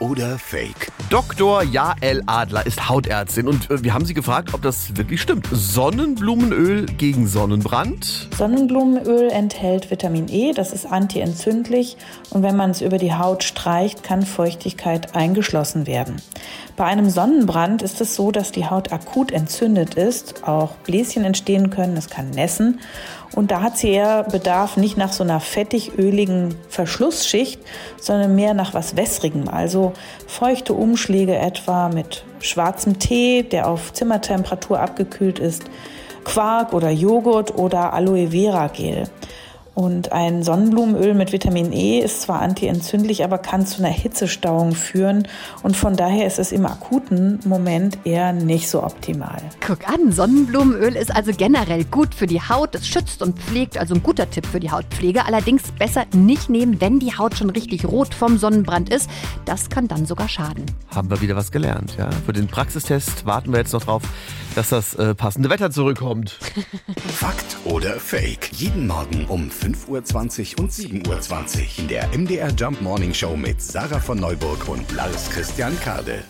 oder Fake? Dr. Jael Adler ist Hautärztin und äh, wir haben sie gefragt, ob das wirklich stimmt. Sonnenblumenöl gegen Sonnenbrand? Sonnenblumenöl enthält Vitamin E, das ist antientzündlich und wenn man es über die Haut streicht, kann Feuchtigkeit eingeschlossen werden. Bei einem Sonnenbrand ist es so, dass die Haut akut entzündet ist, auch Bläschen entstehen können, es kann nässen und da hat sie eher Bedarf nicht nach so einer fettig-öligen Verschlussschicht, sondern mehr nach was Wässrigem, also feuchte Umschläge etwa mit schwarzem Tee, der auf Zimmertemperatur abgekühlt ist, Quark oder Joghurt oder Aloe Vera Gel. Und ein Sonnenblumenöl mit Vitamin E ist zwar antientzündlich, aber kann zu einer Hitzestauung führen. Und von daher ist es im akuten Moment eher nicht so optimal. Guck an, Sonnenblumenöl ist also generell gut für die Haut. Es schützt und pflegt, also ein guter Tipp für die Hautpflege. Allerdings besser nicht nehmen, wenn die Haut schon richtig rot vom Sonnenbrand ist. Das kann dann sogar schaden. Haben wir wieder was gelernt, ja? Für den Praxistest warten wir jetzt noch drauf, dass das äh, passende Wetter zurückkommt. Fakt oder Fake? Jeden Morgen um 5.20 Uhr und 7.20 Uhr in der MDR Jump Morning Show mit Sarah von Neuburg und Lars Christian Kade.